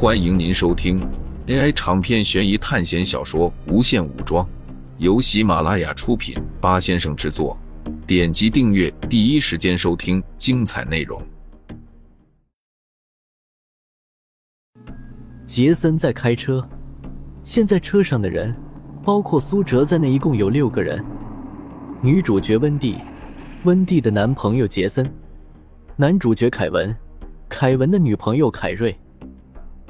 欢迎您收听 AI 长篇悬疑探险小说《无限武装》，由喜马拉雅出品，八先生制作。点击订阅，第一时间收听精彩内容。杰森在开车，现在车上的人，包括苏哲在内，一共有六个人。女主角温蒂，温蒂的男朋友杰森，男主角凯文，凯文的女朋友凯瑞。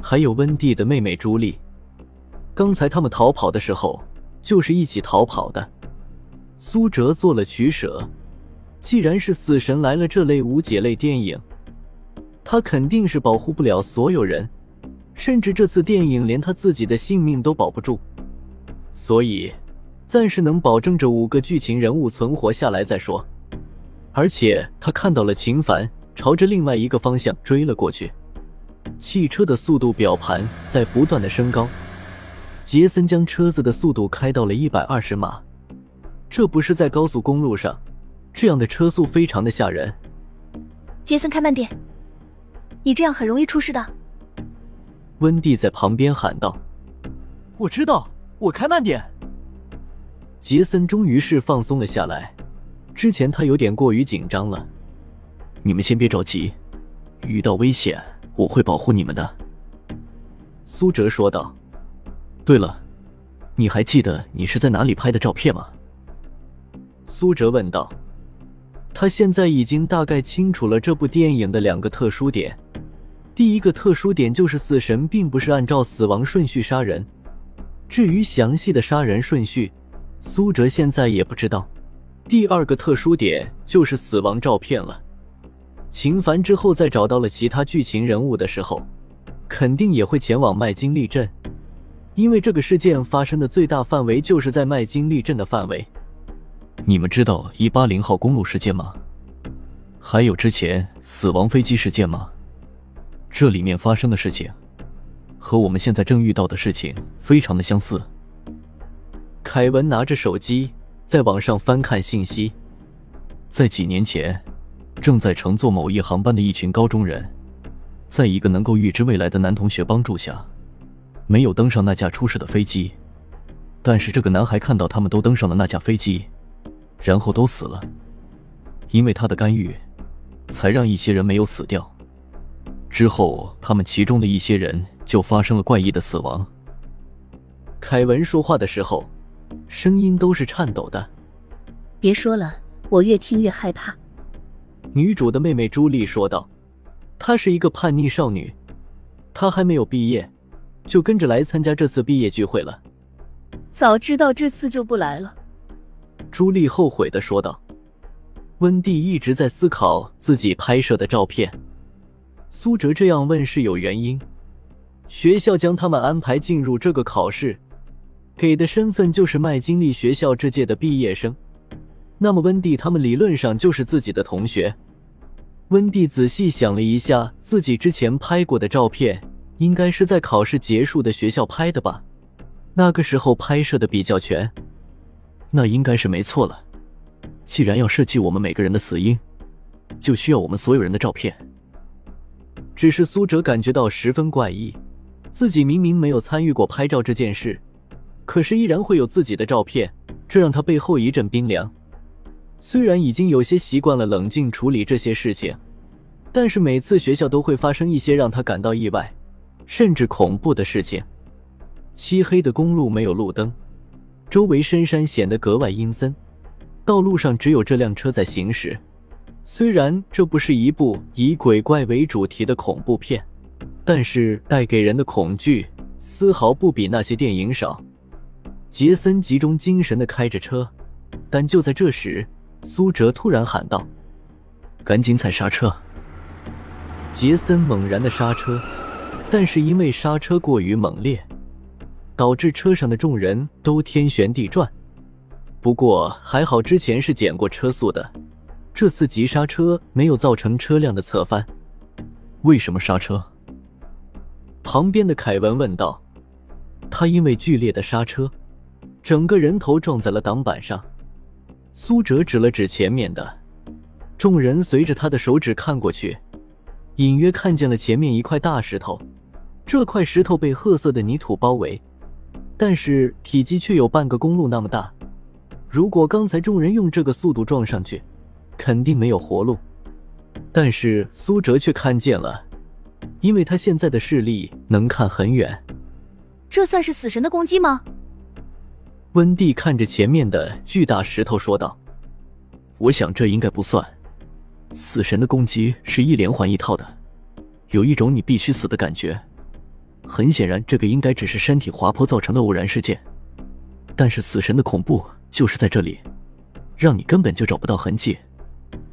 还有温蒂的妹妹朱莉，刚才他们逃跑的时候就是一起逃跑的。苏哲做了取舍，既然是死神来了这类无解类电影，他肯定是保护不了所有人，甚至这次电影连他自己的性命都保不住。所以，暂时能保证这五个剧情人物存活下来再说。而且他看到了秦凡朝着另外一个方向追了过去。汽车的速度表盘在不断的升高，杰森将车子的速度开到了一百二十码，这不是在高速公路上，这样的车速非常的吓人。杰森，开慢点，你这样很容易出事的。温蒂在旁边喊道：“我知道，我开慢点。”杰森终于是放松了下来，之前他有点过于紧张了。你们先别着急，遇到危险。我会保护你们的，苏哲说道。对了，你还记得你是在哪里拍的照片吗？苏哲问道。他现在已经大概清楚了这部电影的两个特殊点。第一个特殊点就是死神并不是按照死亡顺序杀人，至于详细的杀人顺序，苏哲现在也不知道。第二个特殊点就是死亡照片了。秦凡之后再找到了其他剧情人物的时候，肯定也会前往麦金利镇，因为这个事件发生的最大范围就是在麦金利镇的范围。你们知道一八零号公路事件吗？还有之前死亡飞机事件吗？这里面发生的事情，和我们现在正遇到的事情非常的相似。凯文拿着手机在网上翻看信息，在几年前。正在乘坐某一航班的一群高中人，在一个能够预知未来的男同学帮助下，没有登上那架出事的飞机。但是这个男孩看到他们都登上了那架飞机，然后都死了。因为他的干预，才让一些人没有死掉。之后，他们其中的一些人就发生了怪异的死亡。凯文说话的时候，声音都是颤抖的。别说了，我越听越害怕。女主的妹妹朱莉说道：“她是一个叛逆少女，她还没有毕业，就跟着来参加这次毕业聚会了。早知道这次就不来了。”朱莉后悔的说道。温蒂一直在思考自己拍摄的照片。苏哲这样问是有原因，学校将他们安排进入这个考试，给的身份就是麦金利学校这届的毕业生。那么温蒂他们理论上就是自己的同学。温蒂仔细想了一下，自己之前拍过的照片，应该是在考试结束的学校拍的吧？那个时候拍摄的比较全，那应该是没错了。既然要设计我们每个人的死因，就需要我们所有人的照片。只是苏哲感觉到十分怪异，自己明明没有参与过拍照这件事，可是依然会有自己的照片，这让他背后一阵冰凉。虽然已经有些习惯了冷静处理这些事情，但是每次学校都会发生一些让他感到意外，甚至恐怖的事情。漆黑的公路没有路灯，周围深山显得格外阴森，道路上只有这辆车在行驶。虽然这不是一部以鬼怪为主题的恐怖片，但是带给人的恐惧丝毫不比那些电影少。杰森集中精神的开着车，但就在这时。苏哲突然喊道：“赶紧踩刹车！”杰森猛然的刹车，但是因为刹车过于猛烈，导致车上的众人都天旋地转。不过还好之前是减过车速的，这次急刹车没有造成车辆的侧翻。为什么刹车？旁边的凯文问道。他因为剧烈的刹车，整个人头撞在了挡板上。苏哲指了指前面的，众人随着他的手指看过去，隐约看见了前面一块大石头，这块石头被褐色的泥土包围，但是体积却有半个公路那么大。如果刚才众人用这个速度撞上去，肯定没有活路。但是苏哲却看见了，因为他现在的视力能看很远。这算是死神的攻击吗？温蒂看着前面的巨大石头说道：“我想这应该不算。死神的攻击是一连环一套的，有一种你必须死的感觉。很显然，这个应该只是山体滑坡造成的偶然事件。但是死神的恐怖就是在这里，让你根本就找不到痕迹。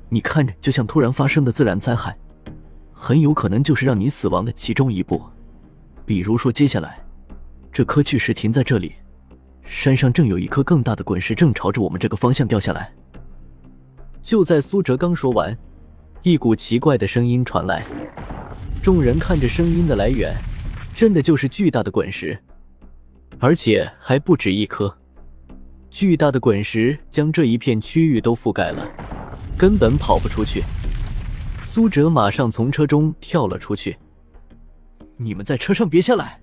你看着就像突然发生的自然灾害，很有可能就是让你死亡的其中一步。比如说，接下来。”这颗巨石停在这里，山上正有一颗更大的滚石正朝着我们这个方向掉下来。就在苏哲刚说完，一股奇怪的声音传来。众人看着声音的来源，真的就是巨大的滚石，而且还不止一颗。巨大的滚石将这一片区域都覆盖了，根本跑不出去。苏哲马上从车中跳了出去：“你们在车上别下来！”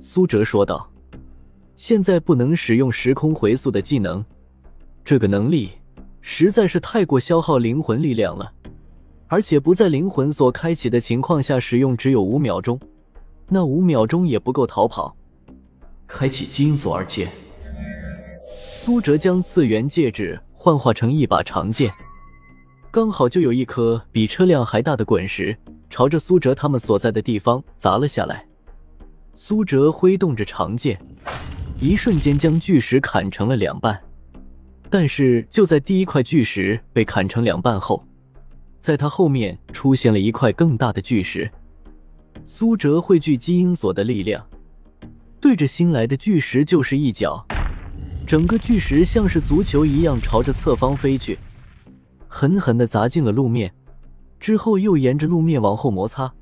苏哲说道：“现在不能使用时空回溯的技能，这个能力实在是太过消耗灵魂力量了。而且不在灵魂所开启的情况下使用，只有五秒钟，那五秒钟也不够逃跑。开启基因锁二阶。”苏哲将次元戒指幻化成一把长剑，刚好就有一颗比车辆还大的滚石朝着苏哲他们所在的地方砸了下来。苏哲挥动着长剑，一瞬间将巨石砍成了两半。但是就在第一块巨石被砍成两半后，在他后面出现了一块更大的巨石。苏哲汇聚基因锁的力量，对着新来的巨石就是一脚，整个巨石像是足球一样朝着侧方飞去，狠狠地砸进了路面，之后又沿着路面往后摩擦。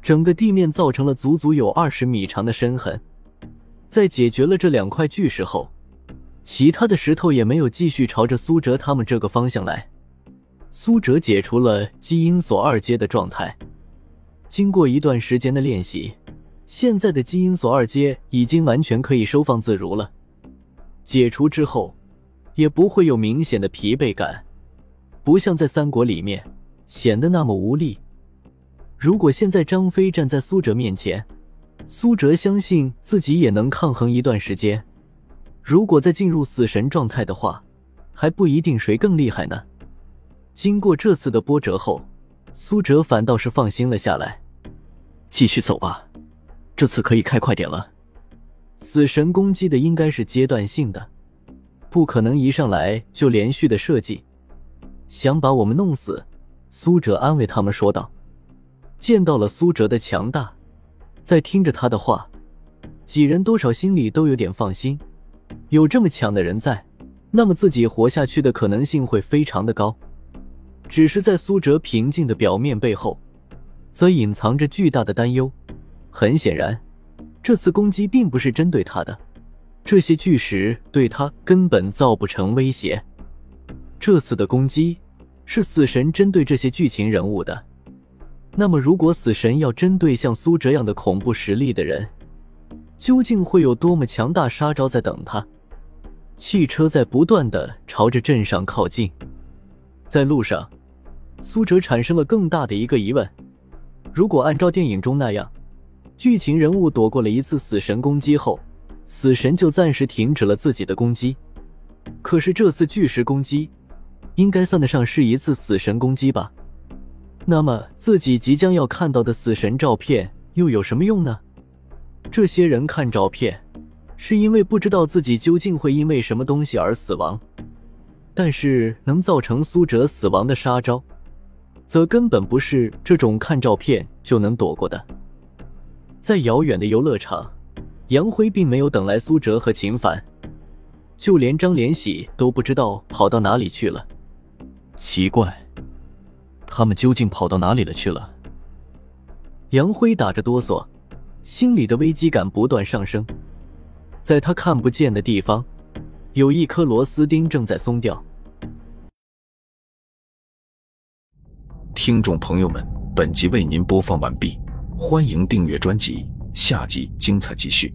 整个地面造成了足足有二十米长的深痕。在解决了这两块巨石后，其他的石头也没有继续朝着苏哲他们这个方向来。苏哲解除了基因锁二阶的状态，经过一段时间的练习，现在的基因锁二阶已经完全可以收放自如了。解除之后，也不会有明显的疲惫感，不像在三国里面显得那么无力。如果现在张飞站在苏哲面前，苏哲相信自己也能抗衡一段时间。如果再进入死神状态的话，还不一定谁更厉害呢。经过这次的波折后，苏哲反倒是放心了下来。继续走吧，这次可以开快点了。死神攻击的应该是阶段性的，不可能一上来就连续的设计，想把我们弄死。苏哲安慰他们说道。见到了苏哲的强大，在听着他的话，几人多少心里都有点放心。有这么强的人在，那么自己活下去的可能性会非常的高。只是在苏哲平静的表面背后，则隐藏着巨大的担忧。很显然，这次攻击并不是针对他的，这些巨石对他根本造不成威胁。这次的攻击是死神针对这些剧情人物的。那么，如果死神要针对像苏这样的恐怖实力的人，究竟会有多么强大杀招在等他？汽车在不断的朝着镇上靠近，在路上，苏哲产生了更大的一个疑问：如果按照电影中那样，剧情人物躲过了一次死神攻击后，死神就暂时停止了自己的攻击，可是这次巨石攻击，应该算得上是一次死神攻击吧？那么自己即将要看到的死神照片又有什么用呢？这些人看照片，是因为不知道自己究竟会因为什么东西而死亡，但是能造成苏哲死亡的杀招，则根本不是这种看照片就能躲过的。在遥远的游乐场，杨辉并没有等来苏哲和秦凡，就连张连喜都不知道跑到哪里去了。奇怪。他们究竟跑到哪里了去了？杨辉打着哆嗦，心里的危机感不断上升。在他看不见的地方，有一颗螺丝钉正在松掉。听众朋友们，本集为您播放完毕。欢迎订阅专辑，下集精彩继续。